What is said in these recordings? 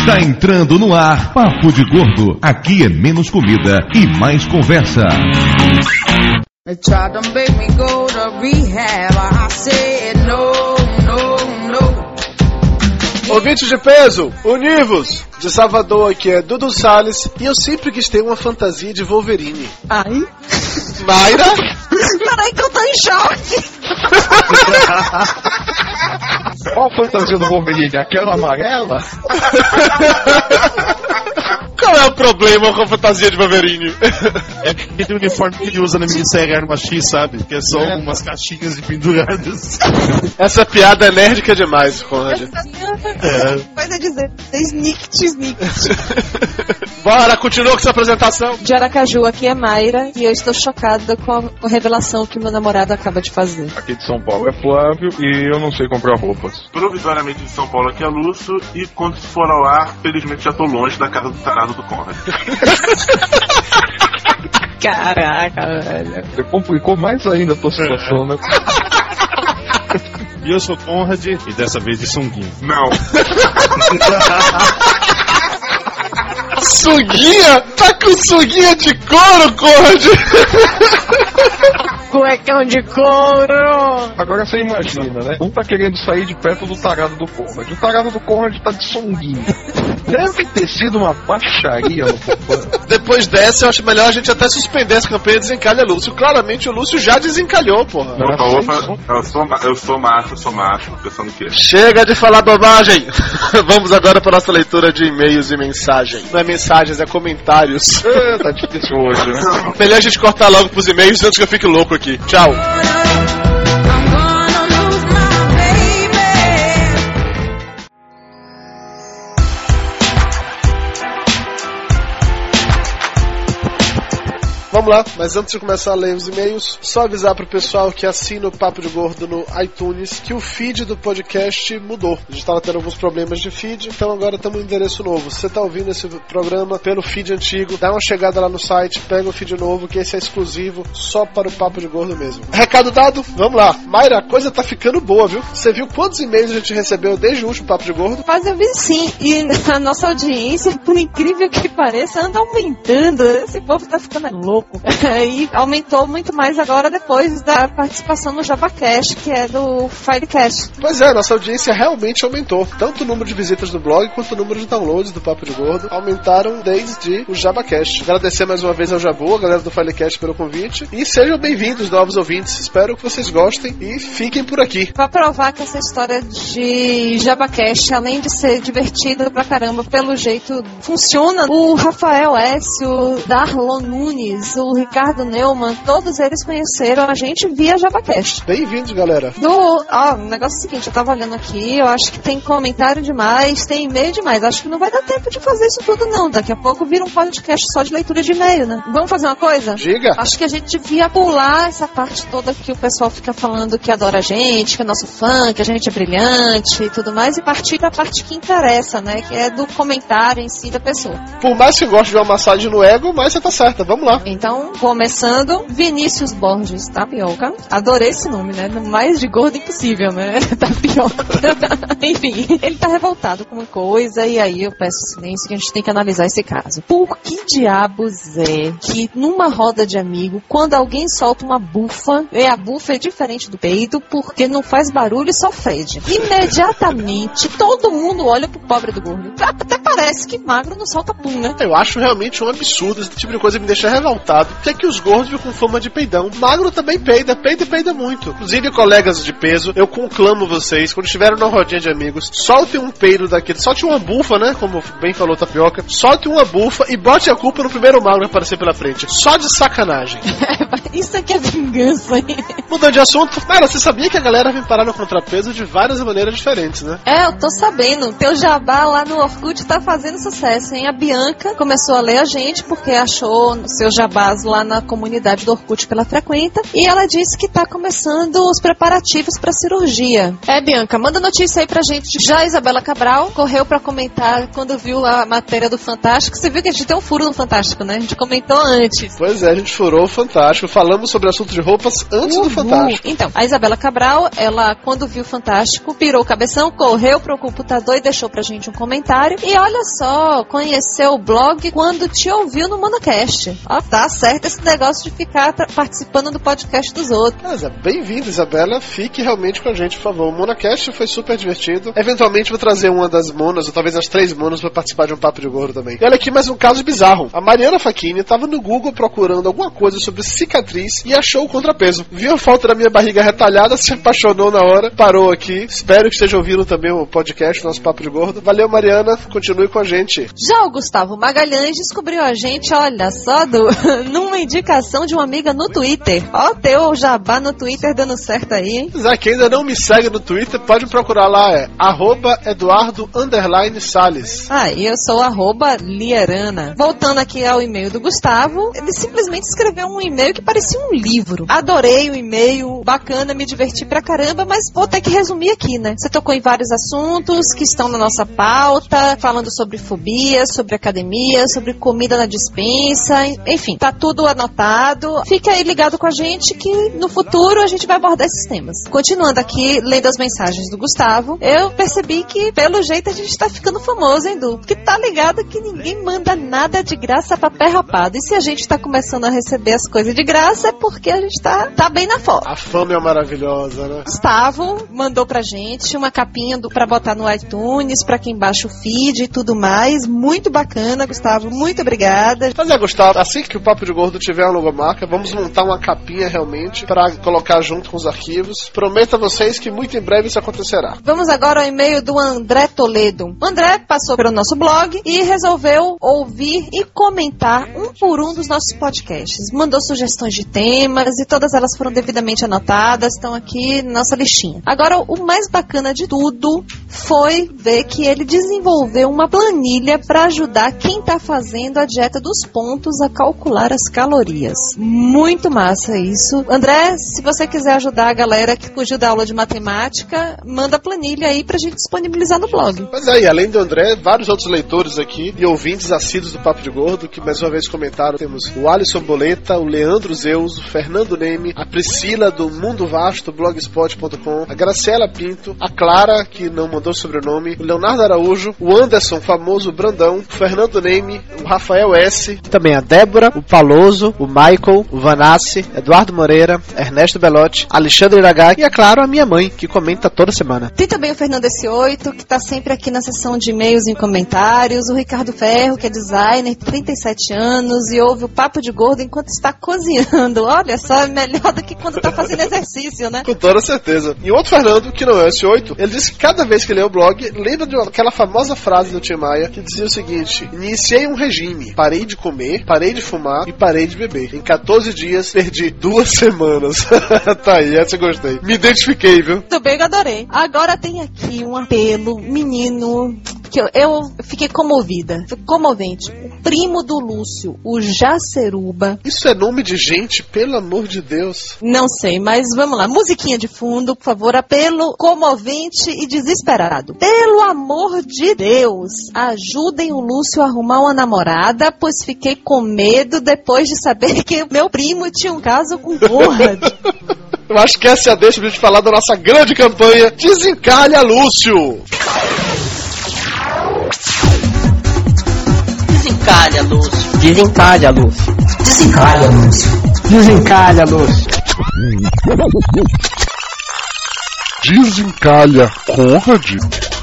Está entrando no ar Papo de Gordo. Aqui é menos comida e mais conversa. Ouvintes de peso, univos! De Salvador aqui é Dudu Salles e eu sempre quis ter uma fantasia de Wolverine. Ai. Mayra? Peraí que eu tô em choque. Qual a fantasia do Wolverine? Aquela amarela? Qual é o problema com a fantasia de Wolverine? É aquele uniforme que ele usa na minissérie Arma X, sabe? Que é só umas caixinhas de penduradas. Essa piada é nerdica demais, Conrad. Coisa dizer, to sneak. Bora, continua com sua apresentação. De Aracaju, aqui é Mayra e eu estou chocada com a, com a revelação que meu namorado acaba de fazer. Aqui de São Paulo é Flávio e eu não sei comprar roupas. provisoriamente de São Paulo aqui é Lúcio e quando for ao ar, felizmente já tô longe da casa do tarado do Conrad. Caraca, velho. Você complicou mais ainda a tua situação, né? E eu sou Conrad e dessa vez de sunguinho. Não, Suguinha? Tá com suguinha de couro, Conrad? Cuecão de couro. Agora você imagina, né? Um tá querendo sair de perto do tarado do Conrad. O tarado do Conrad tá de songuinho. Deve ter sido uma baixaria. Depois dessa, eu acho melhor a gente até suspender essa campanha de desencalha Lúcio. Claramente o Lúcio já desencalhou, porra. Não, opa, som. eu sou, eu sou macho, eu sou macho, pensando que Chega de falar bobagem! Vamos agora para nossa leitura de e-mails e mensagens. Não é mensagens, é comentários. É, tá difícil hoje, né? Melhor a gente cortar logo pros e-mails antes que eu fique louco aqui. Tchau! Vamos lá, mas antes de começar a ler os e-mails, só avisar pro pessoal que assina o Papo de Gordo no iTunes que o feed do podcast mudou. A gente tava tendo alguns problemas de feed, então agora estamos no endereço novo. Se você tá ouvindo esse programa pelo feed antigo, dá uma chegada lá no site, pega o feed novo, que esse é exclusivo só para o Papo de Gordo mesmo. Recado dado, vamos lá. Mayra, a coisa tá ficando boa, viu? Você viu quantos e-mails a gente recebeu desde o último Papo de Gordo? Mas eu vi sim, e a nossa audiência, por incrível que pareça, anda aumentando. Esse povo tá ficando louco. E aumentou muito mais agora depois da participação no JavaCast, que é do Filecast. Pois é, nossa audiência realmente aumentou. Tanto o número de visitas do blog quanto o número de downloads do Papo de Gordo aumentaram desde o JabaCast. Agradecer mais uma vez ao Jabu, a galera do Filecast pelo convite. E sejam bem-vindos, novos ouvintes. Espero que vocês gostem e fiquem por aqui. Pra provar que essa história de JabaCast, além de ser divertida pra caramba, pelo jeito funciona, o Rafael S., o Darlon Nunes, o Ricardo Neumann, todos eles conheceram a gente via JabaCast. Bem-vindos, galera. Do, ó, o negócio é o seguinte, eu tava olhando aqui, eu acho que tem comentário demais, tem e-mail demais. Acho que não vai dar tempo de fazer isso tudo, não. Daqui a pouco vira um podcast só de leitura de e-mail, né? Vamos fazer uma coisa? Diga. Acho que a gente devia pular essa parte toda que o pessoal fica falando que adora a gente, que é nosso fã, que a gente é brilhante e tudo mais, e partir pra parte que interessa, né? Que é do comentário em si da pessoa. Por mais que goste de uma massagem no ego, mas você tá certa. Vamos lá. Então, começando, Vinícius Borges Tapioca. Adorei esse nome, né? No mais de gordo impossível, né? Tapioca. Enfim, ele tá revoltado com uma coisa e aí eu peço silêncio que a gente tem que analisar esse caso. Por que diabos é que numa roda de amigo, quando alguém solta uma bufa, é a bufa é diferente do peito porque não faz barulho e só fede. Imediatamente todo mundo olha pro pobre do gordo. Até parece que magro não solta pum, né? Eu acho realmente um absurdo esse tipo de coisa me deixa revoltado. Por que, é que os gordos ficam com fama de peidão? Magro também peida, peida e peida muito. Inclusive, colegas de peso, eu conclamo vocês, quando estiverem na rodinha de amigos, soltem um peido daquele, solte uma bufa, né? Como bem falou Tapioca, solte uma bufa e bote a culpa no primeiro magro que aparecer pela frente. Só de sacanagem. Isso aqui é vingança, hein? Mudando de assunto, cara, você sabia que a galera vem parar no contrapeso de várias maneiras diferentes, né? É, eu tô sabendo. Teu jabá lá no Orkut tá fazendo sucesso, hein? A Bianca começou a ler a gente porque achou o seu jabá caso lá na comunidade do Orkut que ela frequenta, e ela disse que está começando os preparativos para cirurgia. É, Bianca, manda notícia aí pra gente. Já a Isabela Cabral correu para comentar quando viu a matéria do Fantástico. Você viu que a gente tem um furo no Fantástico, né? A gente comentou antes. Pois é, a gente furou o Fantástico. Falamos sobre assunto de roupas antes do Uhul. Fantástico. Então, a Isabela Cabral, ela, quando viu o Fantástico, pirou o cabeção, correu pro computador e deixou pra gente um comentário. E olha só, conheceu o blog quando te ouviu no Monocast. Ó, tá certo esse negócio de ficar participando do podcast dos outros. Mas é bem-vindo, Isabela. Fique realmente com a gente, por favor. O Monacast foi super divertido. Eventualmente vou trazer uma das monas, ou talvez as três monas, pra participar de um papo de gordo também. E olha aqui mais um caso bizarro. A Mariana Facchini tava no Google procurando alguma coisa sobre cicatriz e achou o contrapeso. Viu a foto da minha barriga retalhada, se apaixonou na hora, parou aqui. Espero que esteja ouvindo também o podcast, nosso papo de gordo. Valeu, Mariana. Continue com a gente. Já o Gustavo Magalhães descobriu a gente, olha só, do, numa indicação de uma amiga no Twitter. Ó, teu jabá no Twitter dando certo aí, hein? Zé, quem ainda não me segue no Twitter, pode me procurar lá, é arroba Eduardo underline Salles. Ah, e eu sou arroba Lierana. Voltando aqui ao e-mail do Gustavo, ele simplesmente escreveu um e-mail que parecia um livro. Adorei o e-mail, bacana, me diverti pra caramba, mas vou ter que resumir aqui, né? Você tocou em vários assuntos que estão na nossa pauta, falando sobre fobia, sobre academia, sobre comida na dispensa, enfim, tá tudo anotado. Fica aí ligado com a gente que no futuro a gente vai abordar esses temas. Continuando aqui, lendo as mensagens do Gustavo, eu percebi que, pelo jeito, a gente tá ficando famoso, hein, Du? Que tá ligado que ninguém manda nada de graça pra pé rapado. E se a gente tá começando a receber as coisas de graça, é porque a gente tá, tá bem na foto. A fama é maravilhosa, né? Gustavo mandou pra gente uma capinha do, pra botar no iTunes, pra quem baixa o feed e tudo mais. Muito bacana, Gustavo. Muito obrigada. Mas é, Gustavo, assim que o Papo de Gordo tiver uma logomarca, vamos montar uma capinha realmente pra colocar junto com os arquivos. Prometo a vocês que muito em breve isso acontecerá. Vamos agora ao e-mail do André Toledo. O André passou pelo nosso blog e resolveu ouvir e comentar um por um dos nossos podcasts. Mandou sugestões de temas e todas elas foram devidamente anotadas, estão aqui na nossa listinha. Agora, o mais bacana de tudo foi ver que ele desenvolveu uma planilha para ajudar quem está fazendo a dieta dos pontos a calcular as calorias. Muito massa isso. André, se você quiser ajudar a galera que fugiu da aula de matemática, manda a planilha aí pra gente disponibilizar no blog. Mas aí, além do André, vários outros leitores aqui e ouvintes assíduos do Papo de Gordo, que mais uma vez comentaram, temos o Alisson Boleta, o Leandro Zeus, o Fernando Neme, a Priscila do Mundo Vasto, blogspot.com, a Graciela Pinto, a Clara, que não mandou sobrenome, o Leonardo Araújo, o Anderson, famoso Brandão, o Fernando Neme, o Rafael S, Também a Débora, o Paloso, o Michael, o Vanassi, Eduardo Moreira, Ernesto Belotti, Alexandre Iragaki e, é claro, a minha mãe, que comenta toda semana. Tem também o Fernando S8, que tá sempre aqui na seção de e-mails e comentários, o Ricardo Ferro, que é designer, 37 anos, e ouve o Papo de Gordo enquanto está cozinhando. Olha só, é melhor do que quando tá fazendo exercício, né? Com toda certeza. E outro Fernando, que não é esse 8, ele disse que cada vez que lê o blog, lembra de aquela famosa frase do Tim Maia que dizia o seguinte: Iniciei um regime, parei de comer, parei de fumar e parei de beber. Em 14 dias, perdi duas semanas. tá aí, essa eu gostei. Me identifiquei, viu? Muito bem, eu adorei. Agora tem aqui um apelo, menino, que eu, eu fiquei comovida. Foi comovente. O primo do Lúcio, o Jaceruba. Isso é nome de gente, pelo amor de Deus. Não sei, mas vamos lá. Musiquinha de fundo, por favor. Apelo comovente e desesperado. Pelo amor de Deus, ajudem o Lúcio a arrumar uma namorada, pois fiquei com medo depois de saber que meu primo tinha um caso com Conrad. Eu acho que essa é a deixa pra gente falar da nossa grande campanha Desencalha Lúcio! Desencalha, Lúcio. Desencalha, Lúcio. Desencalha, Lúcio. Desencalha, Lúcio. Desencalha Conrad?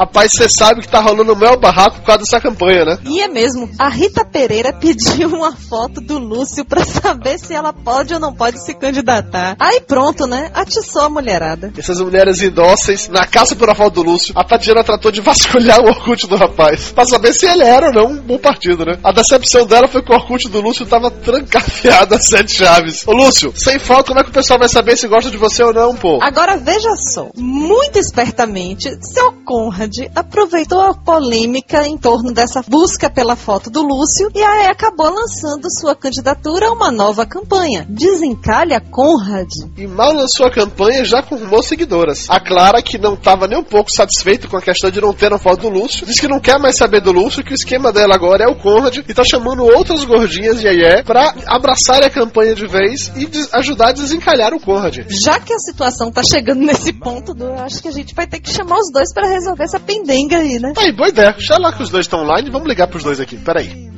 Rapaz, você sabe que tá rolando o mel barraco por causa dessa campanha, né? E é mesmo. A Rita Pereira pediu uma foto do Lúcio pra saber se ela pode ou não pode se candidatar. Aí pronto, né? Atiçou a mulherada. Essas mulheres indóceis, na caça por a foto do Lúcio, a Tatiana tratou de vasculhar o Orkut do rapaz, pra saber se ele era ou não um bom partido, né? A decepção dela foi que o Orkut do Lúcio tava trancafiado a sete chaves. Ô Lúcio, sem foto, como é que o pessoal vai saber se gosta de você ou não, pô? Agora veja só, muito espertamente, seu Conrad Aproveitou a polêmica em torno dessa busca pela foto do Lúcio e aí acabou lançando sua candidatura a uma nova campanha. Desencalha Conrad. E mal lançou a campanha, já confirmou seguidoras. A Clara, que não estava nem um pouco satisfeita com a questão de não ter a foto do Lúcio, diz que não quer mais saber do Lúcio, que o esquema dela agora é o Conrad e tá chamando outras gordinhas e aí é pra abraçar a campanha de vez e ajudar a desencalhar o Conrad. Já que a situação tá chegando nesse ponto, eu acho que a gente vai ter que chamar os dois para resolver essa pendenga aí, né? Aí, boa ideia. Já lá que os dois estão online, vamos ligar pros dois aqui. Peraí.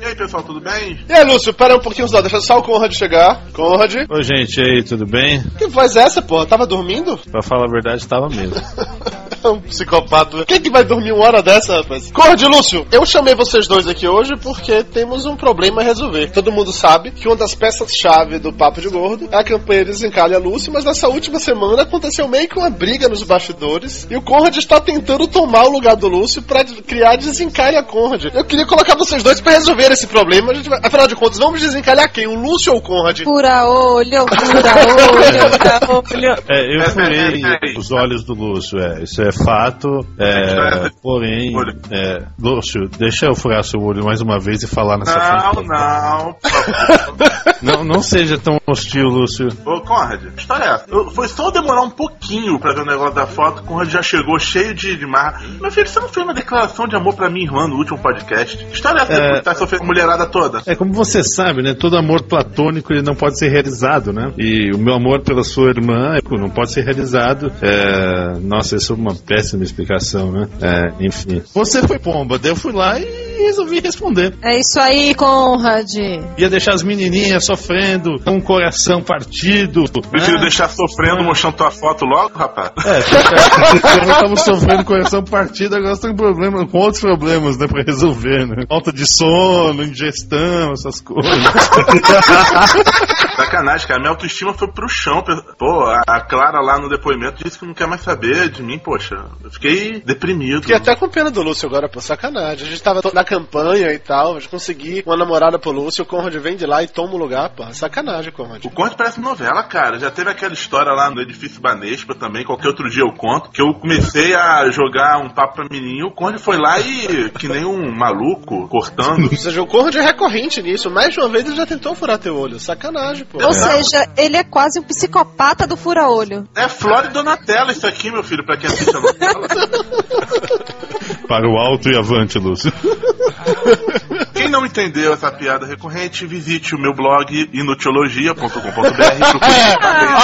E aí, pessoal, tudo bem? E aí, Lúcio, pera um pouquinho só, deixa só o Conrad chegar. Conrad, Ô, gente, e aí, tudo bem? que voz é essa, porra? Tava dormindo? Pra falar a verdade, tava mesmo. É um psicopata. Quem que vai dormir uma hora dessa, rapaz? Conrad, Lúcio, eu chamei vocês dois aqui hoje porque temos um problema a resolver. Todo mundo sabe que uma das peças-chave do Papo de Gordo é a campanha Desencalha Lúcio, mas nessa última semana aconteceu meio que uma briga nos bastidores e o Conrad está tentando tomar o lugar do Lúcio pra de- criar Desencalha Conrad. Eu queria colocar vocês dois pra resolver esse problema. A gente vai- Afinal de contas, vamos desencalhar quem? O Lúcio ou o Conrad? Fura olho, fura olho, fura olho. É, eu É, furei é, é, é. os olhos do Lúcio, é, isso é fato. É, porém, é, Lúcio, deixa eu furar seu olho mais uma vez e falar nessa Não, frente. não. Não, não seja tão hostil, Lúcio. Ô, Conrad, que história é essa? Eu- foi só demorar um pouquinho pra ver o negócio da foto, o Conrad já chegou cheio de, de marra. Meu filho, você não fez uma declaração de amor pra minha irmã no último podcast? Que história é essa É. que tá sofrendo a mulherada toda? É como você sabe, né? Todo amor platônico ele não pode ser realizado, né? E o meu amor pela sua irmã não pode ser realizado. É... Nossa, isso é uma péssima explicação, né? É, enfim. Você foi pomba, daí eu fui lá e resolvi responder. É isso aí, Conrad. Ia deixar as menininhas sofrendo, com o coração partido. Prefiro né? deixar sofrendo mostrando tua foto logo, rapaz. É, eu tava sofrendo coração partido, agora você tem problema, com outros problemas, né, pra resolver, né? Falta de sono, ingestão, essas coisas. Sacanagem, cara. Minha autoestima foi pro chão. Pô, a- Clara lá no depoimento disse que não quer mais saber de mim, poxa. Eu fiquei deprimido. Fiquei até com pena do Lúcio agora, pô, sacanagem. A gente tava na campanha e tal, a gente conseguir uma namorada pro Lúcio, o Conrad vem de lá e toma o lugar, pô. Sacanagem, Conrad. O Conde parece novela, cara. Já teve aquela história lá no edifício Banespa também, qualquer outro dia eu conto, que eu comecei a jogar um papo pra menino, o Conde foi lá e, que nem um maluco, cortando. Ou seja, o Conrad é recorrente nisso. Mais de uma vez ele já tentou furar teu olho. Sacanagem, pô. Ou seja, ele é quase um psicopata do fura-olho. É Flora e Donatella isso aqui, meu filho, pra quem assiste a novela. Para o alto e avante, Lúcio. Quem não entendeu essa piada recorrente, visite o meu blog inutiologia.com.br.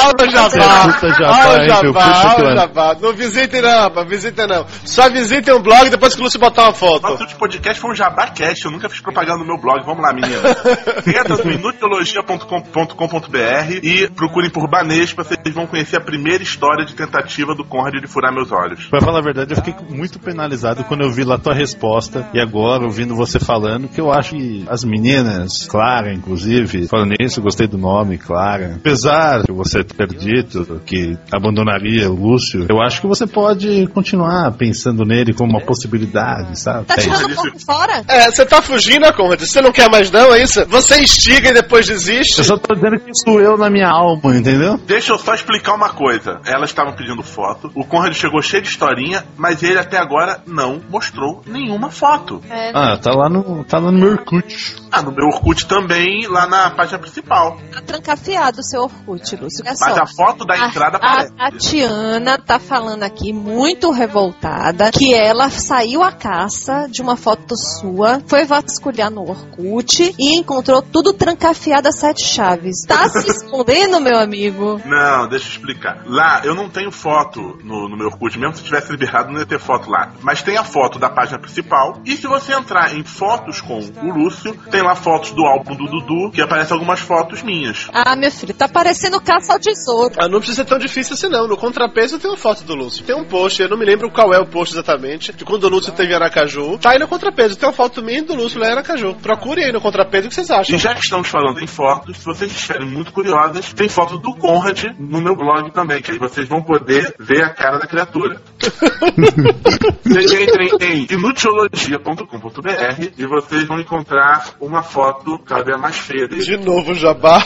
Olha o jabá! Puta jabá, Olha o jabá, olha o jabá. Não visitem não, rapaz, visitem não. Só visitem o blog depois que o Lúcio botar uma foto. Nosso último podcast foi um jabacast, eu nunca fiz propaganda no meu blog. Vamos lá, menina. Entra no inutiologia.com.br e procurem por Banespa, vocês vão conhecer a primeira história de tentativa do Conrad de furar meus olhos. Pra falar a verdade, eu fiquei muito penalizado quando eu vi lá tua resposta e agora, ouvindo você falando, que eu acho que as meninas, Clara, inclusive, falando nisso, eu gostei do nome, Clara. Apesar de você ter dito que abandonaria o Lúcio, eu acho que você pode continuar pensando nele como uma possibilidade, sabe? Tá É isso. tirando um pouco fora? É, você tá fugindo, Conrad? Você não quer mais não, é isso? Você instiga e depois desiste? Eu só tô dizendo que isso doeu na minha alma, entendeu? Deixa eu só explicar uma coisa. Elas estavam pedindo foto, o Conrad chegou cheio de historinha, mas ele até agora não mostrou nenhuma foto. É, Ah, tá lá no, tá lá no meu Orkut. Ah, no meu Orkut também, lá na página principal. tá trancafiado o seu Orkut, Lúcio. Olha Mas só. a foto da entrada a, aparece. a, a Tiana tá falando aqui, muito revoltada, que ela saiu à caça de uma foto sua, foi vasculhar no Orkut e encontrou tudo trancafiado a sete chaves. Tá se escondendo, meu amigo? Não, deixa eu explicar. Lá, eu não tenho foto no, no meu Orkut, mesmo se tivesse liberado, não ia ter foto lá. Mas tem a foto da página principal. E se você entrar em fotos com o Lúcio, tem lá fotos do álbum do Dudu, que aparecem algumas fotos minhas. Ah, meu filho, tá parecendo caça ao tesouro. Ah, não precisa ser tão difícil assim não. No contrapeso tem uma foto do Lúcio. Tem um post, eu não me lembro qual é o post exatamente, de quando o Lúcio teve em Aracaju. Tá aí no contrapeso, tem uma foto minha e do Lúcio lá em Aracaju. Procurem aí no contrapeso o que vocês acham. E já que estamos falando em fotos, se vocês estiverem muito curiosas, tem foto do Conrad no meu blog também, que aí vocês vão poder ver a cara da criatura. Vocês entrem em inutiologia.com.br e vocês vão encontrar uma foto cada vez mais feia dele. De novo, jabá.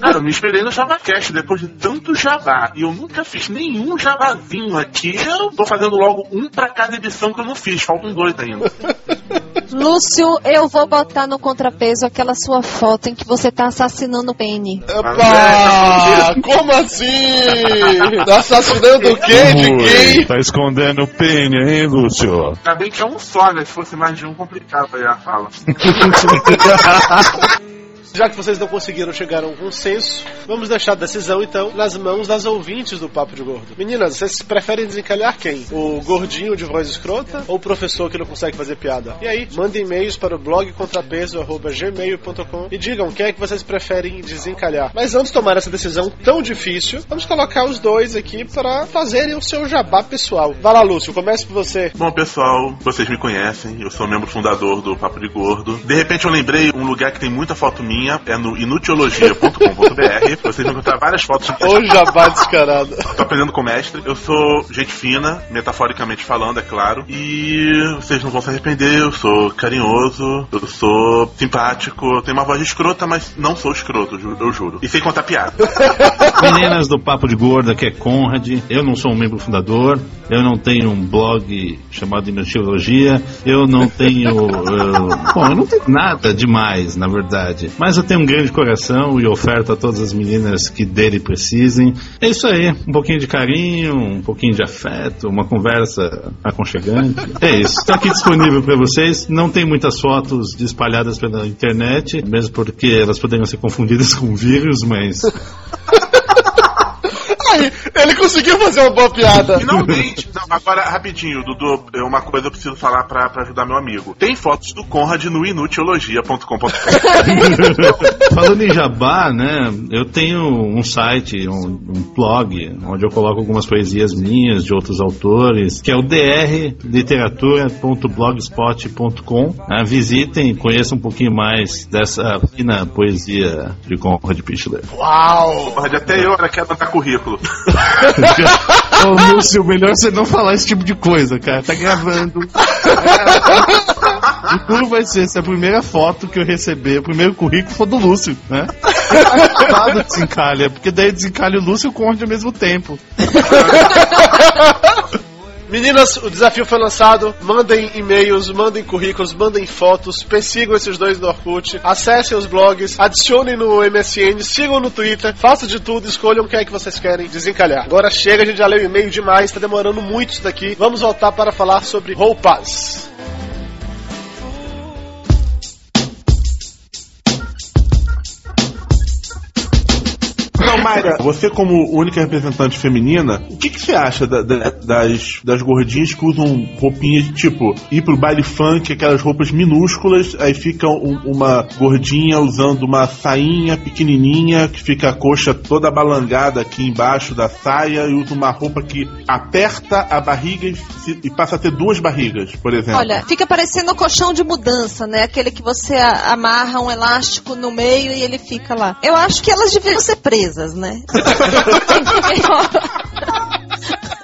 Cara, eu me inspirei no JavaCast depois de tanto jabá. E eu nunca fiz nenhum jabazinho aqui. Eu tô fazendo logo um pra cada edição que eu não fiz. Faltam dois ainda. Lúcio, eu vou botar no contrapeso aquela sua foto em que você tá assassinando o Penny. Epá, como assim? Tá assassinando o quê? De quem? Tá escondendo o pênis, hein, Lúcio? Ainda bem que é um só, né? Se fosse mais de um, complicado aí a fala. 哈哈哈哈哈哈 Já que vocês não conseguiram chegar a um consenso, vamos deixar a decisão então nas mãos das ouvintes do Papo de Gordo. Meninas, vocês preferem desencalhar quem? O gordinho de voz escrota ou o professor que não consegue fazer piada? E aí, mandem e-mails para o blog contrapeso.gmail.com e digam quem é que vocês preferem desencalhar. Mas antes de tomar essa decisão tão difícil, vamos colocar os dois aqui para fazerem o seu jabá pessoal. Vai lá, Lúcio, comece por você. Bom, pessoal, vocês me conhecem, eu sou membro fundador do Papo de Gordo. De repente eu lembrei um lugar que tem muita foto minha, é no inutiologia.com.br. Vocês vão encontrar várias fotos. Ô jabá descarado. Tô aprendendo com o mestre. Eu sou gente fina, metaforicamente falando, é claro. E vocês não vão se arrepender. Eu sou carinhoso, eu sou simpático, eu tenho uma voz escrota, mas não sou escroto, eu juro. E sem contar piada. Meninas do Papo de Gorda, que é Conrad. Eu não sou um membro fundador. Eu não tenho um blog chamado Inutiologia. Eu não tenho. eu- bom, eu não tenho nada demais, na verdade. Mas eu tenho um grande coração e oferto a todas as meninas que dele precisem. É isso aí. Um pouquinho de carinho, um pouquinho de afeto, uma conversa aconchegante. É isso. Estou aqui disponível para vocês. Não tem muitas fotos espalhadas pela internet, mesmo porque elas poderiam ser confundidas com vírus, mas. Aí, ele conseguiu fazer uma boa piada. Finalmente. Não, agora, rapidinho, Dudu, é uma coisa eu preciso falar pra, pra ajudar meu amigo. Tem fotos do Conrad no inutiologia.com.br. Falando em jabá, né? Eu tenho um site, um, um blog, onde eu coloco algumas poesias minhas, de outros autores, que é o drliteratura.blogspot.com. né? Visitem, conheçam um pouquinho mais dessa fina poesia de Conrad Pichler. Uau! Conrad, até eu era quero mandar currículo. Ô, Lúcio, melhor você não falar esse tipo de coisa, cara. Tá gravando. O duro vai ser se a primeira foto que eu receber, o primeiro currículo for do Lúcio, né? Nada desencalha, porque daí desencalha o Lúcio e o Conde ao mesmo tempo. Meninas, o desafio foi lançado. Mandem e-mails, mandem currículos, mandem fotos, persigam esses dois no Orkut, acessem os blogs, adicionem no MSN, sigam no Twitter, façam de tudo, escolham quem é que vocês querem desencalhar. Agora chega, a gente já leu e-mail demais, tá demorando muito isso daqui. Vamos voltar para falar sobre roupas. Mayra, você como única representante feminina, o que, que você acha da- da- das, das gordinhas que usam roupinhas de tipo ir pro baile funk, aquelas roupas minúsculas, aí fica um- uma gordinha usando uma sainha pequenininha que fica a coxa toda balangada aqui embaixo da saia e usa uma roupa que aperta a barriga e, se- e passa a ter duas barrigas, por exemplo. Olha, fica parecendo o colchão de mudança, né? Aquele que você amarra um elástico no meio e ele fica lá. Eu acho que elas deviam ser presas, né?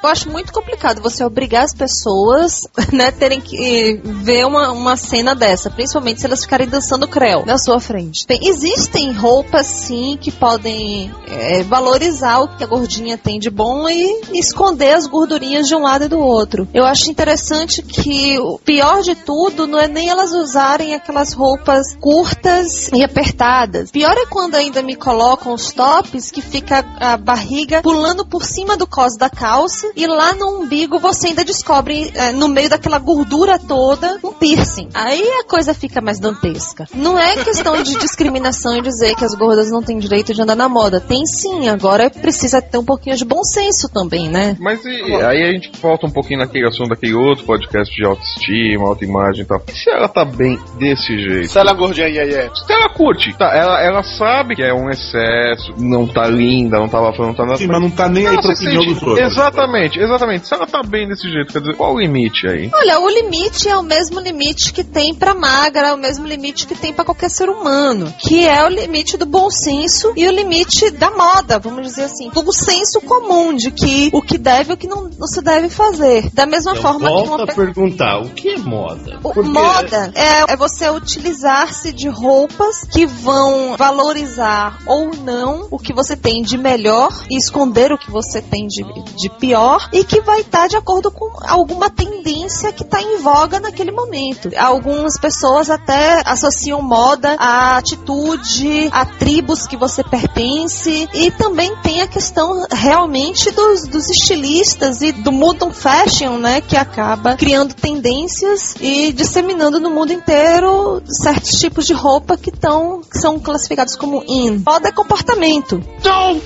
Eu acho muito complicado você obrigar as pessoas, né, terem que ver uma, uma cena dessa, principalmente se elas ficarem dançando creu na sua frente. Bem, existem roupas, sim, que podem é, valorizar o que a gordinha tem de bom e esconder as gordurinhas de um lado e do outro. Eu acho interessante que o pior de tudo não é nem elas usarem aquelas roupas curtas e apertadas. Pior é quando ainda me colocam os tops que fica a barriga pulando por cima do cos da calça e lá no umbigo você ainda descobre eh, no meio daquela gordura toda um piercing. Aí a coisa fica mais dantesca. Não é questão de discriminação e dizer que as gordas não têm direito de andar na moda. Tem sim, agora precisa ter um pouquinho de bom senso também, né? Mas e, aí a gente volta um pouquinho naquele assunto daquele outro podcast de autoestima, autoimagem e tal. E se ela tá bem desse jeito? Se ela é gordinha, iê, iê. Se ela curte, tá, ela, ela sabe que é um excesso, não tá linda, não tá bafando, não tá nada. Sim, mas não tá nem aí Ela pra se opinião dos outros. Exatamente, exatamente. Se ela tá bem desse jeito, quer dizer, qual o limite aí? Olha, o limite é o mesmo limite que tem pra magra, é o mesmo limite que tem pra qualquer ser humano, que é o limite do bom senso e o limite da moda, vamos dizer assim, do senso comum de que o que deve e o que não, não se deve fazer. Da mesma Eu forma que volto uma a perguntar, o que é moda? o- Porque- Moda é, é você utilizar-se de roupas que vão valorizar ou não o que você tem de melhor e esconder o que você tem de, de pior e que vai estar de acordo com alguma tendência que está em voga naquele momento. Algumas pessoas até associam moda à atitude, a tribos que você pertence e também tem a questão realmente dos, dos estilistas e do modern fashion, né, que acaba criando tendências e disseminando no mundo inteiro certos tipos de roupa que, tão, que são classificados como in. Moda é comportamento.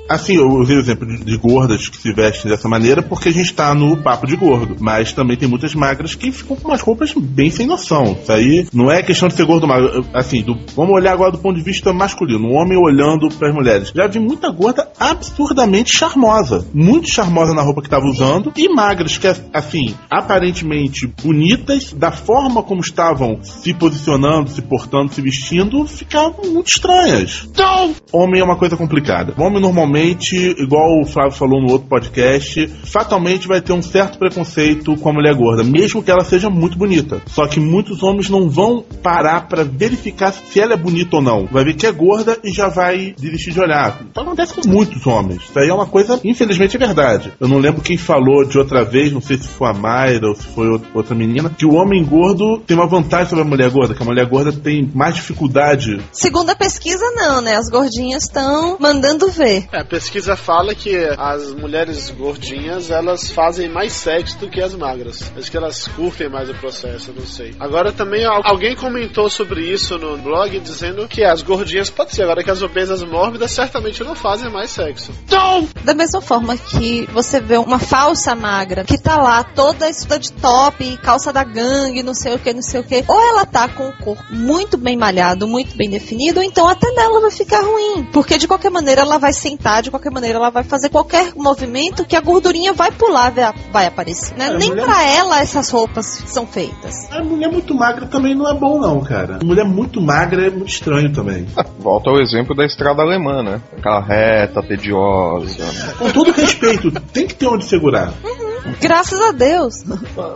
Assim, eu usei o exemplo de, de gordas que se vestem dessa maneira porque a gente tá no papo de gordo. Mas também tem muitas magras que ficam com umas roupas bem sem noção. Isso aí não é questão de ser gordo magro. Assim, do- vamos olhar agora do ponto de vista masculino. Um homem olhando para as mulheres. Já vi muita gorda absurdamente charmosa. Muito charmosa na roupa que estava usando. E magras que, assim, aparentemente bonitas, da forma como estavam se posicionando, se portando, se vestindo, ficavam muito estranhas. Homem é uma coisa complicada. O homem normalmente, igual o Flávio falou no outro podcast, fatalmente vai ter um certo preconceito com a mulher gorda, mesmo que ela seja muito bonita. Só que muitos homens não vão parar pra verificar se ela é bonita ou não. Vai ver que é gorda e já vai desistir de olhar. Então acontece com muitos homens. Isso aí é uma coisa, infelizmente, é verdade. Eu não lembro quem falou de outra vez, não sei se foi a Mayra ou se foi out- outra menina, que o homem gordo tem uma vantagem sobre a mulher gorda, que a mulher gorda tem mais dificuldade Segundo a pesquisa, não, né? As gordinhas estão mandando ver. É, a pesquisa fala que as mulheres gordinhas elas fazem mais sexo do que as magras. Acho que elas curtem mais o processo, eu não sei. Agora também al- alguém comentou sobre isso no blog dizendo que as gordinhas pode ser, agora que as obesas mórbidas certamente não fazem mais sexo. Da mesma forma que você vê uma falsa magra que tá lá toda estuda de top, calça da gangue, não sei o que, não sei o que. Ou ela tá com o corpo muito bem malhado, muito bem definido, ou então até nela vai ficar ruim. Porque de qualquer maneira ela vai sentar, de qualquer maneira ela vai fazer qualquer movimento que a gordurinha vai pular, vai, vai aparecer. Né? É, Nem mulher- pra ela essas roupas são feitas. A mulher muito magra também não é bom, não, cara. Mulher muito magra é muito estranho também. Volta ao exemplo da estrada alemã, né? Aquela reta, tediosa. Com todo respeito, tem que ter onde segurar. Graças a Deus.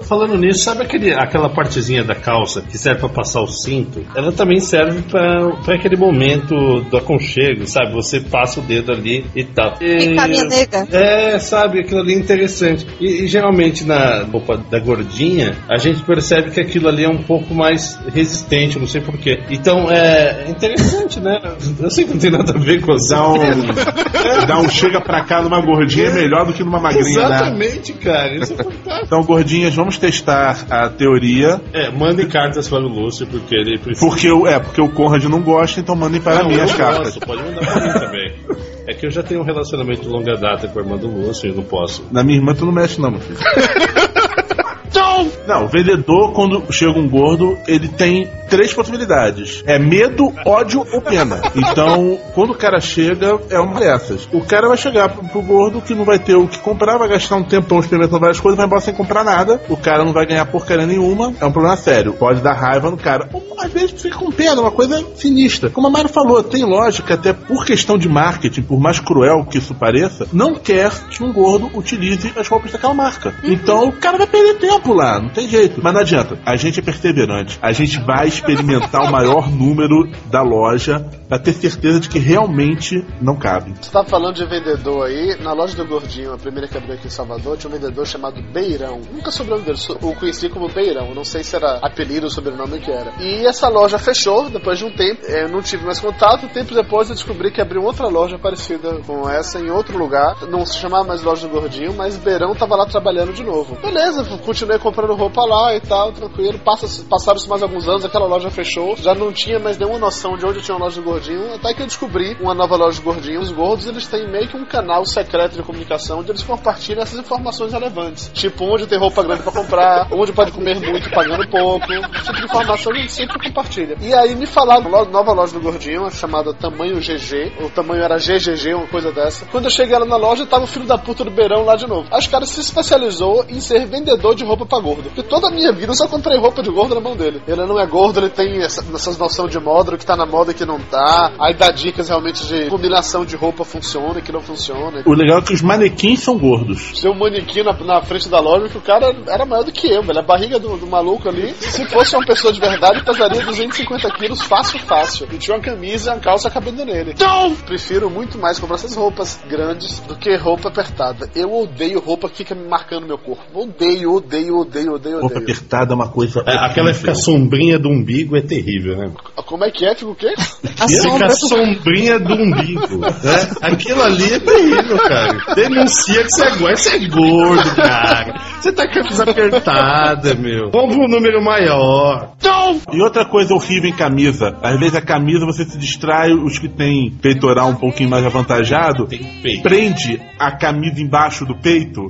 Falando nisso, sabe aquele, aquela partezinha da calça que serve pra passar o cinto? Ela também serve pra pra aquele momento do aconchego, sabe? Você passa o dedo ali e tal. Minha nega. É, sabe, aquilo ali é interessante. E, e geralmente na roupa da gordinha, a gente percebe que aquilo ali é um pouco mais resistente, não sei porquê. Então é interessante, né? Eu sei que não tem nada a ver com as Dá um, dá um chega pra cá numa gordinha é melhor do que numa magrinha, né? Exatamente, cara. Isso é fantástico. Então, gordinhas, vamos testar a teoria. É, mandem cartas para o Lúcio, porque ele precisa. Porque o, é, porque o Conrad não gosta, então mandem para Não, mim as eu cartas. gosto, pode mandar pra mim também. É que eu já tenho um relacionamento de longa data com o Armando Lúcio e eu não posso. Na minha irmã tu não mexe não, meu filho. Não, o vendedor, quando chega um gordo, ele tem três possibilidades: é medo, ódio ou pena. Então, quando o cara chega, é uma dessas. O cara vai chegar pro, pro gordo que não vai ter o que comprar, vai gastar um tempão experimentando várias coisas, vai embora sem comprar nada. O cara não vai ganhar porcaria nenhuma. É um problema sério. Pode dar raiva no cara. Ou, às vezes fica com pena, uma coisa sinistra. Como a Mário falou, tem lógica, até por questão de marketing, por mais cruel que isso pareça, não quer que um gordo utilize as roupas daquela marca. Então o cara vai perder tempo lá, não tem jeito. Mas não adianta, a gente é perseverante. A gente vai experimentar o maior número da loja pra ter certeza de que realmente não cabe. Você tá falando de vendedor aí, na loja do Gordinho, a primeira que abriu aqui em Salvador, tinha um vendedor chamado Beirão. Nunca soube o nome dele, o conheci como Beirão, não sei se era apelido ou sobrenome que era. E essa loja fechou depois de um tempo, eu não tive mais contato, tempo depois eu descobri que abriu outra loja parecida com essa em outro lugar, não se chamava mais loja do Gordinho, mas Beirão tava lá trabalhando de novo. Beleza, continuei comprando roupa lá e tal, tranquilo, Passa, passaram-se mais alguns anos, aquela loja fechou, já não tinha mais nenhuma noção de onde tinha uma loja do gordinho, até que eu descobri uma nova loja do gordinho. Os gordos, eles têm meio que um canal secreto de comunicação onde eles compartilham essas informações relevantes. Tipo, onde tem roupa grande pra comprar, onde pode comer muito pagando pouco. Esse tipo de informação a gente sempre compartilha. E aí me falaram, nova loja do gordinho, chamada Tamanho GG, o tamanho era GGG, uma coisa dessa. Quando eu cheguei lá na loja, tava o filho da puta do Beirão lá de novo. Aí os caras se especializou em ser vendedor de roupa pra gordo. Porque toda a minha vida eu só comprei roupa de gordo na mão dele. Ele não é gordo, ele tem essa, essas noções de moda, o que tá na moda e o que não tá. Aí dá dicas realmente de combinação de roupa funciona e que não funciona. O legal é que os manequins são gordos. Seu manequim na, na frente da loja que o cara era maior do que eu, velho. A barriga do, do maluco ali, se fosse uma pessoa de verdade, pesaria 250 quilos fácil, fácil. E tinha uma camisa e uma calça cabendo nele. Então, prefiro muito mais comprar essas roupas grandes do que roupa apertada. Eu odeio roupa que fica me marcando meu corpo. Odeio, odeio, odeio, odeio, Roupa odeio. apertada é uma coisa. É, aquela que fica sombrinha do umbigo é terrível, né? Como é que é? Fica o quê? A Fica sombra a sombrinha do umbigo. Né? Aquilo ali é terrível, cara. Denuncia que você é gordo. Você é gordo, cara. Você tá com a camisa apertada, meu. Compra um número maior. E outra coisa horrível em camisa. Às vezes a camisa você se distrai, os que tem peitoral um pouquinho mais avantajado, prende a camisa embaixo do peito,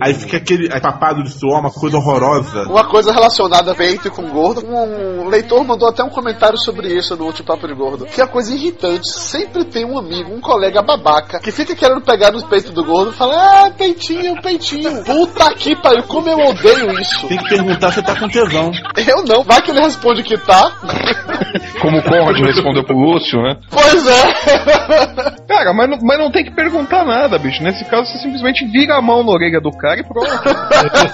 aí fica aquele papado de suor, uma coisa horrorosa. Uma coisa relacionada a peito e com gordo. Um leitor mandou até um comentário sobre isso no último Papo de Gordo. Que é coisa irritante. Sempre tem um amigo, um colega babaca, que fica querendo pegar nos peitos do gordo e fala: Ah, peitinho, peitinho. Puta que pariu, como eu odeio isso. Tem que perguntar se tá com tesão. Eu não. Vai que ele responde que tá. Como o Conrad respondeu pro Lúcio, né? Pois é. Cara, mas não, mas não tem que perguntar nada, bicho. Nesse caso, você simplesmente vira a mão na orelha do cara e pronto.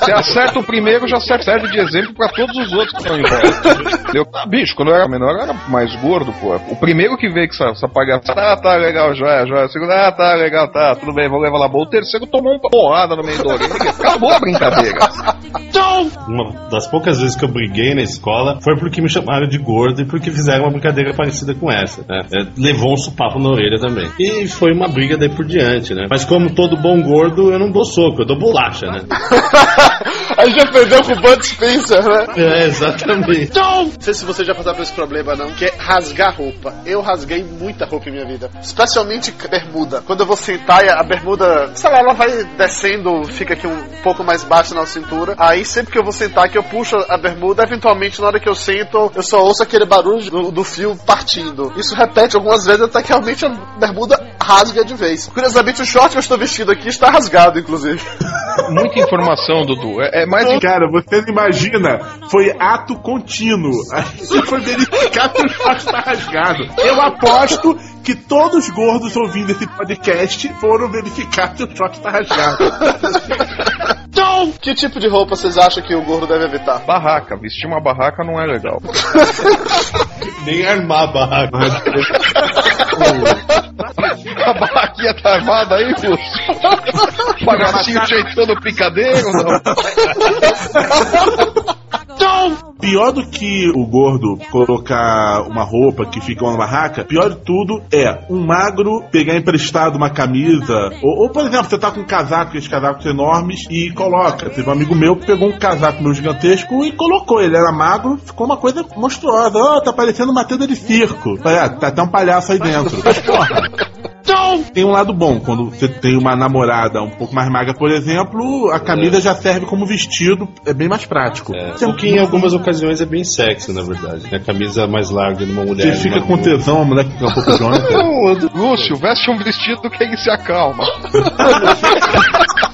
Você acerta o primeiro, já serve de exemplo pra todos os outros que estão em volta. Entendeu? Ah, bicho, quando eu era menor, eu era mais gordo, pô. O primeiro que veio com essa, essa palhaçada, ah, tá legal, já, já. O segundo, ah, tá legal, tá, tudo bem, vou levar lá. boa. O terceiro tomou uma porrada no meio da orelha. Acabou a brincadeira. Uma das poucas vezes que eu briguei na escola foi porque me chamaram de gordo e porque fizeram uma brincadeira parecida com essa. Né? É, levou um supapo na orelha também. E foi uma briga daí por diante, né? Mas como todo bom gordo, eu não dou soco, eu dou bolacha, né? A gente aprendeu com o Bud Spencer, né? É, exatamente. Não sei se você já passou por esse problema, não, que é rasgar roupa. Eu rasguei muita roupa em minha vida. Especialmente bermuda. Quando eu vou sentar e a bermuda, sei lá, ela vai descendo, fica aqui um pouco mais baixa na cintura. Aí sempre que eu vou sentar, que eu puxo a bermuda, eventualmente na hora que eu sento, eu só ouço aquele barulho do, do fio partindo. Isso repete algumas vezes até que realmente a bermuda rasga de vez. Curiosamente, o short que eu estou vestindo aqui está rasgado, inclusive. Muita informação, Dudu. É, é mais Cara, você não imagina, foi ato contínuo. Aí você foi verificar que o short tá rasgado. Eu aposto que todos os gordos ouvindo esse podcast foram verificar se o short tá rasgado. Então, que tipo de roupa vocês acham que o gordo deve evitar? barraca. Vestir uma barraca não é legal. Nem armar a barraca. A barraquinha tá armada aí, Lúcio? Bagacinho jeitando o picadeiro, não? Pior do que o gordo colocar uma roupa que fica uma barraca, pior de tudo é um magro pegar emprestado uma camisa, ou, ou, por exemplo, você tá com um casaco, aqueles casacos enormes, e coloca. Teve um amigo meu que pegou um casaco meu gigantesco e colocou. Ele era magro, ficou uma coisa monstruosa. Ó, tá parecendo uma tenda de circo. Falei, ah, tá até um palhaço aí dentro. Mas, porra. Tem um lado bom, quando você tem uma namorada um pouco mais magra, por exemplo, a camisa já serve como vestido, é bem mais prático. É, que em algumas ocasiões é bem sexy, na verdade. né? A camisa mais larga de uma mulher. Você fica com gorda. tesão, a mulher que fica um pouco. Não, Lúcio, veste um vestido que ele se acalma.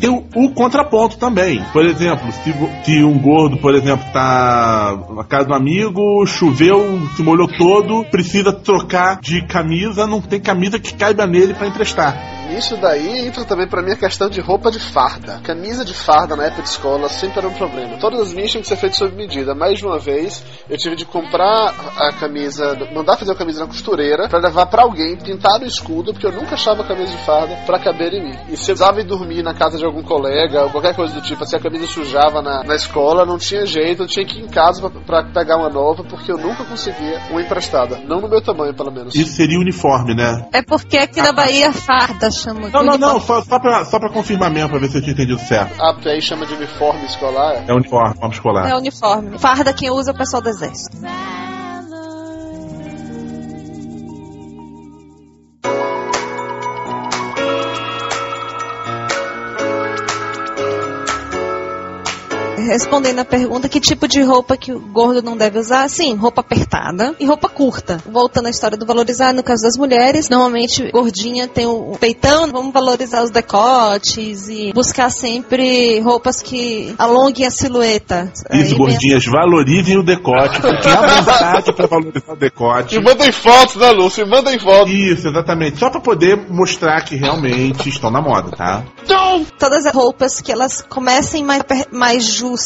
Tem o, o contraponto também. Por exemplo, se, se um gordo, por exemplo, tá na casa do amigo, choveu, se molhou todo, precisa trocar de camisa, não tem camisa que caiba nele pra emprestar. Isso daí entra também pra mim a questão de roupa de farda. Camisa de farda na época de escola sempre era um problema. Todas as minhas tinham que ser feitas sob medida. Mais de uma vez eu tive de comprar a camisa, mandar fazer a camisa na costureira pra levar pra alguém pintar no escudo, porque eu nunca achava a camisa de farda pra caber em mim. E se eu precisava ir dormir na casa de algum colega ou qualquer coisa do tipo, se a camisa sujava na, na escola, não tinha jeito, eu tinha que ir em casa pra, pra pegar uma nova, porque eu nunca conseguia uma emprestada. Não no meu tamanho, pelo menos. Isso seria uniforme, né? É porque aqui na Bahia farda chama Não, não, não, uniforme. só, só, pra, só pra confirmar mesmo, pra ver se eu tinha entendido certo. Ah, porque aí chama de uniforme escolar. É uniforme, vamos escolar. É uniforme. Farda quem usa é o pessoal do exército. Respondendo a pergunta, que tipo de roupa que o gordo não deve usar? Sim, roupa apertada e roupa curta. Voltando à história do valorizar, no caso das mulheres, normalmente gordinha tem o peitão, vamos valorizar os decotes e buscar sempre roupas que alonguem a silhueta. Isso, Aí gordinhas, valorizem o decote, fiquem à vontade pra valorizar o decote. E mandem fotos, né, Lúcio? Mandem fotos. Isso, exatamente. Só pra poder mostrar que realmente estão na moda, tá? todas as roupas que elas comecem mais, mais justas,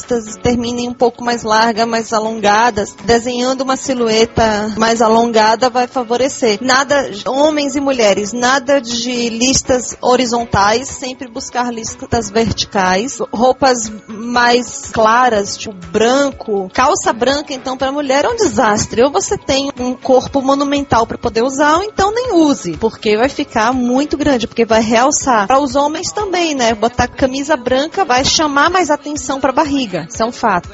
terminem um pouco mais largas, mais alongadas, desenhando uma silhueta mais alongada vai favorecer. Nada, homens e mulheres, nada de listas horizontais, sempre buscar listas verticais. Roupas mais claras, tipo branco, calça branca, então, para mulher é um desastre. Ou você tem um corpo monumental para poder usar, ou então nem use, porque vai ficar muito grande, porque vai realçar. Para os homens também, né? Botar camisa branca vai chamar mais atenção para barriga. Isso é um fato.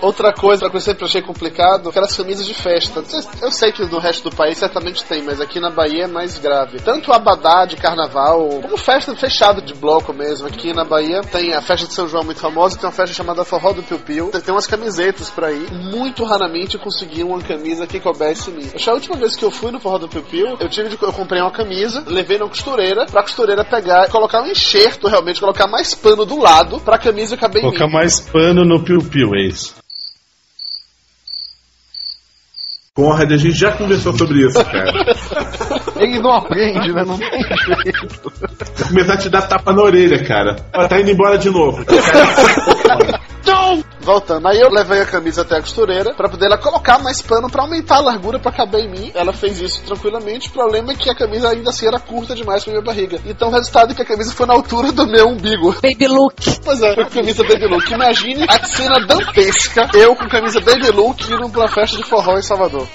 Outra coisa, outra coisa que eu sempre achei complicado, aquelas camisas de festa. Eu sei que no resto do país certamente tem, mas aqui na Bahia é mais grave. Tanto abadá de carnaval, como festa fechada de bloco mesmo. Aqui na Bahia tem a festa de São João muito famosa, tem uma festa chamada Forró do Piu Piu. Tem umas camisetas pra ir. Muito raramente eu consegui uma camisa que coubesse em mim. Acho que a última vez que eu fui no Forró do Piu Piu, eu tive de, eu comprei uma camisa, levei na costureira, pra costureira pegar, colocar um enxerto realmente, colocar mais pano do lado pra camisa caber em Colocar mim. mais pano no piu-piu, é isso. Conrad, a gente já conversou sobre isso, cara. Ele não aprende, né? Não tem jeito. Vou começar a te dar tapa na orelha, cara. Tá indo embora de novo. Voltando, aí eu levei a camisa até a costureira pra poder ela colocar mais pano pra aumentar a largura pra caber em mim. Ela fez isso tranquilamente. O problema é que a camisa ainda assim era curta demais pra minha barriga. Então o resultado é que a camisa foi na altura do meu umbigo. Baby look. Pois é, foi camisa baby look. Imagine a cena dantesca. Eu com camisa baby look indo pra festa de forró em Salvador.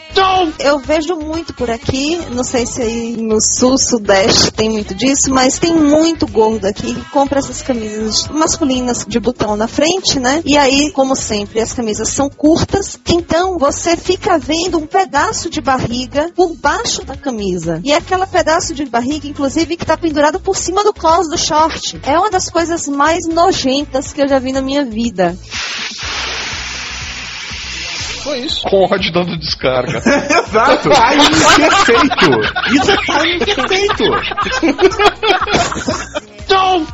Eu vejo muito por aqui, não sei se aí no sul, sudeste tem muito disso, mas tem muito gordo aqui que compra essas camisas masculinas de botão na frente, né? E aí, como sempre, as camisas são curtas, então você fica vendo um pedaço de barriga por baixo da camisa. E é aquele pedaço de barriga, inclusive, que tá pendurado por cima do cos do short. É uma das coisas mais nojentas que eu já vi na minha vida. Foi isso. Conrad dando descarga. Exato! Timing perfeito! Isso é timing perfeito!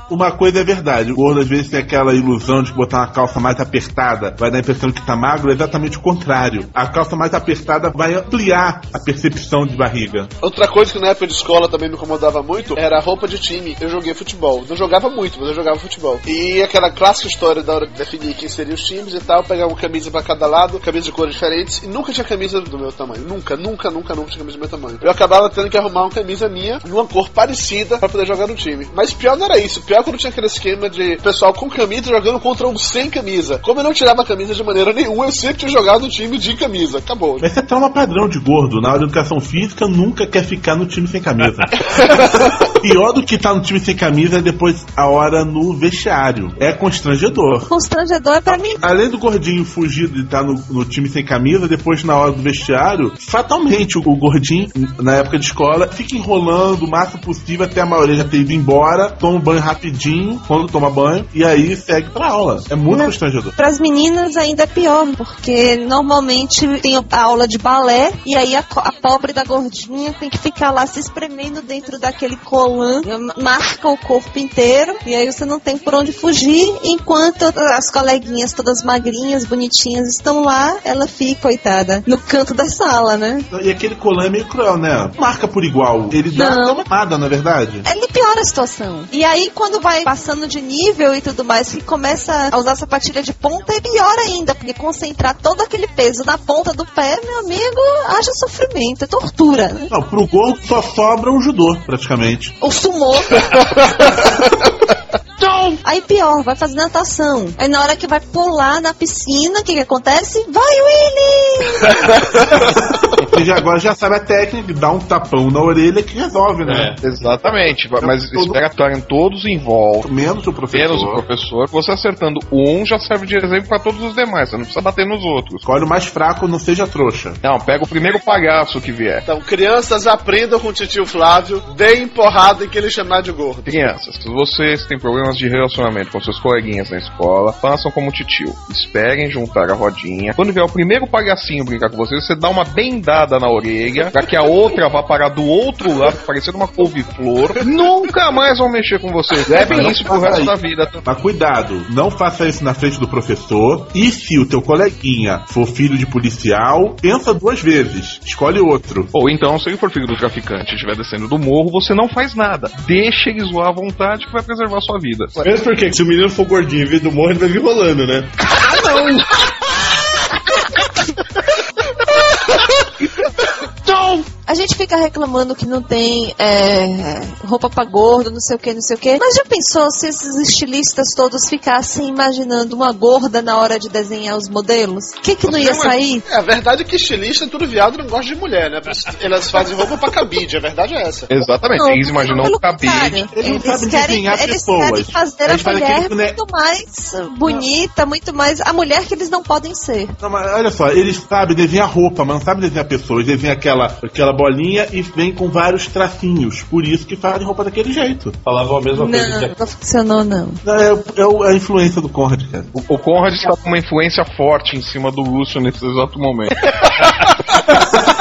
Uma coisa é verdade, o gordo às vezes tem aquela ilusão de botar uma calça mais apertada vai dar a impressão de que tá magro, é exatamente o contrário. A calça mais apertada vai ampliar a percepção de barriga. Outra coisa que na época de escola também me incomodava muito era a roupa de time. Eu joguei futebol. Não jogava muito, mas eu jogava futebol. E aquela clássica história da hora de definir quem seriam os times e tal, pegar uma camisa pra cada lado, camisa de cores diferentes, e nunca tinha camisa do meu tamanho. Nunca, nunca, nunca, nunca tinha camisa do meu tamanho. Eu acabava tendo que arrumar uma camisa minha, numa cor parecida, pra poder jogar no time. Mas pior não era isso. Pior quando tinha aquele esquema de pessoal com camisa jogando contra um sem camisa. Como eu não tirava a camisa de maneira nenhuma, eu sempre tinha jogado no time de camisa. Acabou. Esse é trauma padrão de gordo. Na hora de educação física, nunca quer ficar no time sem camisa. Pior do que estar no time sem camisa é depois a hora no vestiário. É constrangedor. Constrangedor é pra mim. Além do gordinho fugir de estar no, no time sem camisa, depois na hora do vestiário, fatalmente o, o gordinho, na época de escola, fica enrolando o máximo possível até a maioria já ter ido embora, toma um banho rapidinho, quando toma banho, e aí segue pra aula. É muito constrangedor. Para as meninas ainda é pior, porque normalmente tem a aula de balé e aí a, a pobre da gordinha tem que ficar lá se espremendo dentro daquele colã, marca o corpo inteiro e aí você não tem por onde fugir, enquanto as coleguinhas todas magrinhas, bonitinhas estão lá, ela fica, coitada, no canto da sala, né? E aquele colã é meio cruel, né? Marca por igual. Ele dá Não. uma nada, na verdade. Ele piora a situação. E aí, quando vai passando de nível e tudo mais, que começa a usar sapatilha de ponta, é pior ainda, porque concentrar todo aquele peso na ponta do pé, meu amigo, haja sofrimento, é tortura. né? Não, pro gordo só sobra o judô, praticamente. O sumô. Aí pior, vai fazer natação. Aí na hora que vai pular na piscina, o que, que acontece? Vai, Willy! Você já, agora já sabe a técnica, dá um tapão na orelha que resolve, né? É, exatamente. Mas todo- espera estarem todos em volta. Menos o professor. Menos o professor. Você acertando um já serve de exemplo pra todos os demais. Você não precisa bater nos outros. Escolhe o mais fraco, não seja trouxa. Não, pega o primeiro palhaço que vier. Então, crianças aprendam com o titio Flávio, deem porrada em que ele chamar de gordo. Crianças, se vocês têm problemas de relacionamento com seus coleguinhas na escola, façam como o titio. Esperem juntar a rodinha. Quando vier o primeiro palhacinho brincar com vocês, você dá uma bendada na orelha, pra que a outra vá parar do outro lado, parecendo uma couve-flor. Nunca mais vão mexer com vocês. Levem Não isso pro resto isso. da vida. Mas cuidado, não faça isso na frente do professor. E se o teu coleguinha for filho de policial, pensa duas vezes. Escolhe outro. Ou então, se ele for filho do traficante e estiver descendo do morro, você não faz nada. Deixa ele zoar à vontade que vai preservar a sua vida. Porque se o menino for gordinho e vir do morro, ele vai vir rolando, né? A gente fica reclamando que não tem é, roupa pra gordo, não sei o que, não sei o que. Mas já pensou se esses estilistas todos ficassem imaginando uma gorda na hora de desenhar os modelos? O que que não ia sair? É, a verdade é que estilista é tudo viado e não gosta de mulher, né? Elas fazem roupa pra cabide, a verdade é essa. Exatamente, Não, eles imaginam o cabide. não Eles sabe querem, desenhar eles pessoas. querem fazer a Eles mulher aquele boneco- muito mais bonita, muito mais a mulher que eles não podem ser. Não, mas olha só, eles sabem desenhar roupa, mas não sabem desenhar pessoas. Desenham aquela, aquela bolinha e vem com vários tracinhos. Por isso que fazem roupa daquele jeito. Falavam a mesma coisa Não, que não funcionou não. É, é o- a influência do Conrad, cara. O, o Conrad está com uma influência forte em cima do Lúcio nesse exato momento.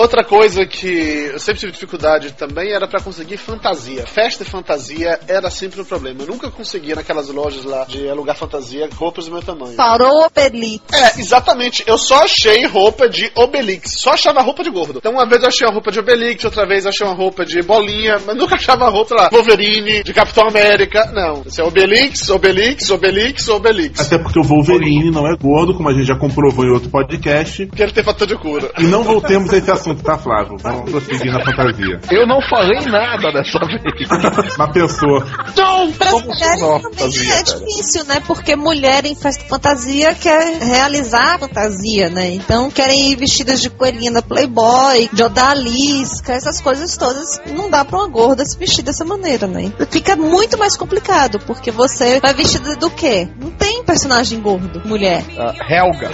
Outra coisa que eu sempre tive dificuldade também era pra conseguir fantasia. Festa e fantasia era sempre um problema. Eu nunca conseguia naquelas lojas lá de alugar fantasia roupas do meu tamanho. Parou Obelix. É, exatamente. Eu só achei roupa de Obelix. Só achava roupa de gordo. Então uma vez eu achei uma roupa de Obelix, outra vez eu achei uma roupa de bolinha, mas nunca achava roupa lá, Wolverine, de Capitão América. Não. Isso é Obelix, Obelix, Obelix, Obelix. Até porque o Wolverine não é gordo, como a gente já comprovou em outro podcast. Porque ele tem fator de cura. E não voltemos a esse assunto, tá, Flávio? Vamos prosseguir na fantasia. Eu não falei nada dessa vez. Pensou, Para as Como mulheres fantasia, é cara? difícil, né? Porque mulher em festa fantasia quer realizar a fantasia, né? Então querem ir vestidas de coelhinha da Playboy, de odalisca, essas coisas todas. Não dá pra uma gorda se vestir dessa maneira, né? Fica muito mais complicado, porque você vai vestida do quê? Não tem personagem gordo, mulher. Ah, Helga.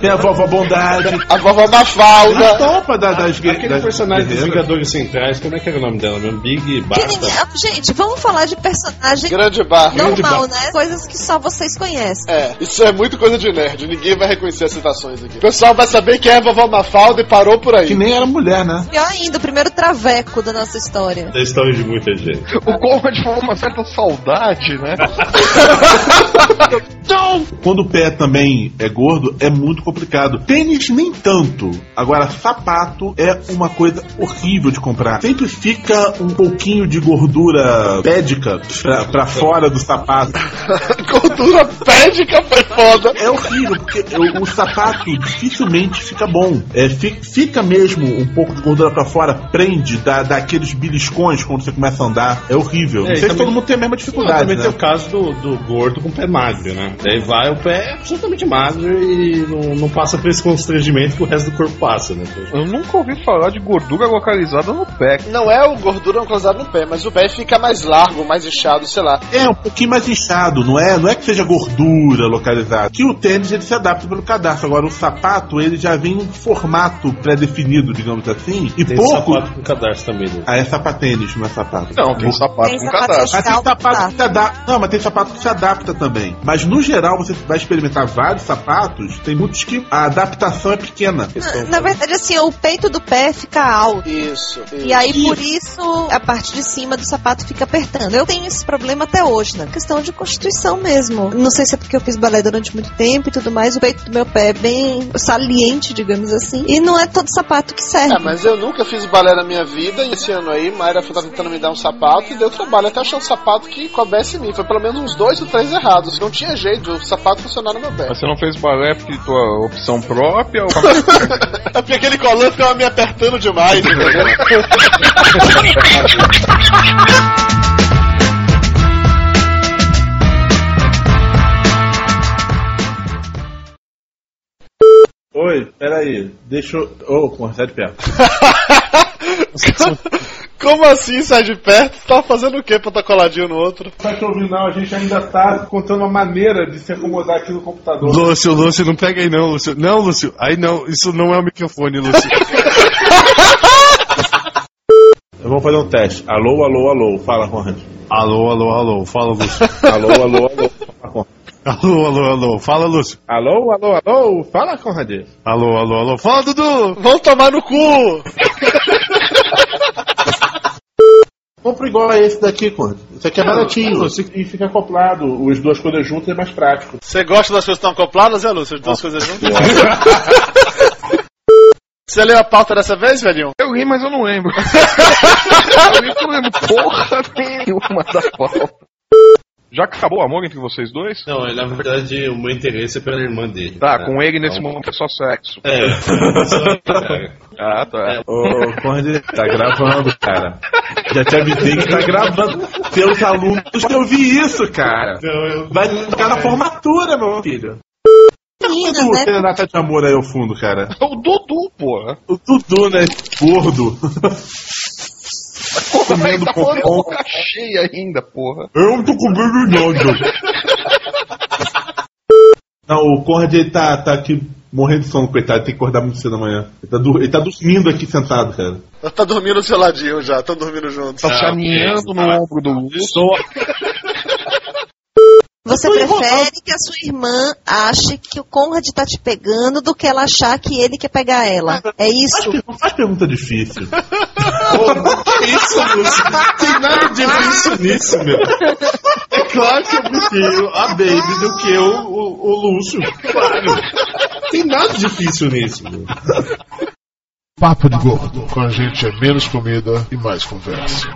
tem a vovó Bondade. A vovó Na Mafalda. topa da, das Aquele das personagem dos. Vingadores Centrais, como é que era o nome dela mesmo? Big ninguém- ah, Gente, vamos falar de personagem Grande barra. normal, né? Coisas que só vocês conhecem. É, isso é muito coisa de nerd. Ninguém vai reconhecer as citações aqui. O pessoal vai saber que é a vovó Mafalda e parou por aí. Que nem era mulher, né? Pior ainda, o primeiro traveco da nossa história. Da história de muita gente. O Conrad falou uma certa saudade, né? Quando o pé também é gordo, é muito complicado. Tênis nem tanto. Agora, sapato é uma coisa horrível de comprar. Sempre fica um pouquinho de gordura pédica pra, pra fora do sapato. Gordura pédica foi foda. É horrível, porque o, o sapato dificilmente fica bom. É, fi- fica mesmo um pouco de gordura pra fora, prende, dá, dá aqueles beliscões quando você começa a andar. É horrível. É, Não sei se também- todo mundo tem a mesma Não, dificuldade. também né? tem o caso do, do gordo com pé magro, né? Daí vai o pé absolutamente magro e não, não passa por esse constrangimento que o resto do corpo passa, né? Eu nunca ouvi falar de gordura localizada no pé. Não é o gordura localizado no pé, mas o pé fica mais largo, mais inchado, sei lá. É, um pouquinho mais inchado, não é? Não é que seja gordura localizada. Que o tênis ele se adapta pelo cadastro. Agora o sapato ele já vem em formato pré-definido, digamos assim. E Tem pouco. sapato com cadastro também, né? Ah, é sapatênis, não é sapato. Não, tem sapato Tem com sapato cadastro. Mas tem sapato que se adapta. Não, mas tem sapato que se adapta também. Mas no geral, você vai experimentar vários sapatos, tem muitos que a adaptação é pequena. Na, na verdade, assim, o peito do pé fica alto. Isso. isso. E aí, por isso, a parte de cima do sapato fica apertando. Eu tenho esse problema até hoje, né? Questão de constituição mesmo. Não sei se é porque eu fiz balé durante muito tempo e tudo mais. O peito do meu pé é bem saliente, digamos assim. E não é todo sapato que serve. É, mas eu nunca fiz balé na minha vida e esse ano aí, Mayra foi tentando me dar um sapato e deu trabalho até achar um sapato que coubesse em mim. Foi pelo menos uns dois ou três errados. Não tinha jeito o sapato funcionar no meu pé. Mas você não fez balé porque tua opção própria ou... É porque aquele colã ficava me apertando demais, entendeu? Oi. peraí. Deixa eu. Ô, oh, sai de perto. Como assim sai de perto? Você tava fazendo o que pra estar coladinho no outro? Tá ouvindo, não. A gente ainda tá contando uma maneira de se acomodar aqui no computador. Lúcio, Lúcio, não pega aí não, Lúcio. Não, Lúcio. Aí não, isso não é o microfone, Lúcio. Vamos fazer um teste. Alô, alô, alô. Fala, Conrad. Alô, alô, alô. Fala, Lúcio. alô, alô, alô. Fala, Conrad. Alô, alô, alô. Fala, Lúcio. Alô, alô, alô. Fala, Conrad. Alô, alô, alô. Fala, Dudu. Vamos tomar no cu! Compra igual a esse daqui, Conrad. Isso aqui é baratinho. E fica acoplado. As duas coisas juntas é mais prático. Você gosta das coisas que estão acopladas, é, Lúcio? As duas coisas juntas? Você leu a pauta dessa vez, velhinho? Eu li, mas eu não lembro. eu li, eu não lembro porra nenhuma da pauta. Já acabou o amor entre vocês dois? Não, na verdade o meu interesse é pela irmã dele. Tá, né? com ele nesse Então, momento é só sexo. É. Ah, tá. Ô, Conrad, tá gravando, cara. Já te avisei que tá gravando. Teus alunos que eu vi isso, cara. Vai ficar na formatura, meu filho. Meninas, O né? Serenata de Amor aí ao fundo, cara. O Dudu, porra. O Dudu, né? Gordo. Comendo tá popó. boca cheia ainda, porra. Eu não tô comendo nada. Não, o Conrad ele tá, tá aqui morrendo de sono, coitado. Tem que acordar muito cedo amanhã. Ele tá, ele tá dormindo aqui sentado, cara. Tá dormindo do seu ladinho já, estão dormindo juntos. Tá se aninhando no ombro do Lúcio. Você prefere que a sua irmã ache que o Conrad tá te pegando do que ela achar que ele quer pegar ela. É isso? Não faz pergunta difícil. Que isso, Lúcio? Tem nada de difícil nisso, meu. É claro que eu prefiro a Baby do que o, o, o Lúcio. Claro. Tem nada difícil nisso, meu. Papo de Gordo. Com a gente é menos comida e mais conversa.